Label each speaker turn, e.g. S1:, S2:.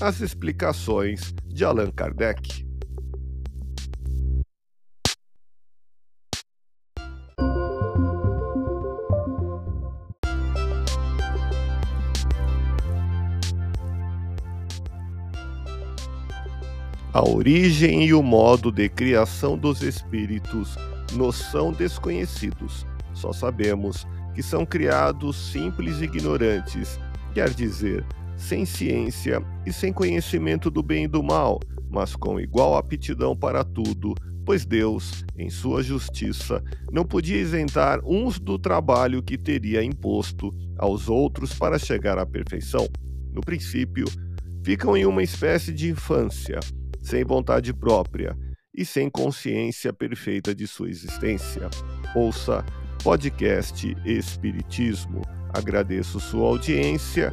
S1: as explicações de Allan Kardec. A origem e o modo de criação dos espíritos nos são desconhecidos. Só sabemos que são criados simples e ignorantes, quer dizer, sem ciência e sem conhecimento do bem e do mal, mas com igual aptidão para tudo, pois Deus, em sua justiça, não podia isentar uns do trabalho que teria imposto aos outros para chegar à perfeição. No princípio, ficam em uma espécie de infância, sem vontade própria e sem consciência perfeita de sua existência. Ouça podcast Espiritismo. Agradeço sua audiência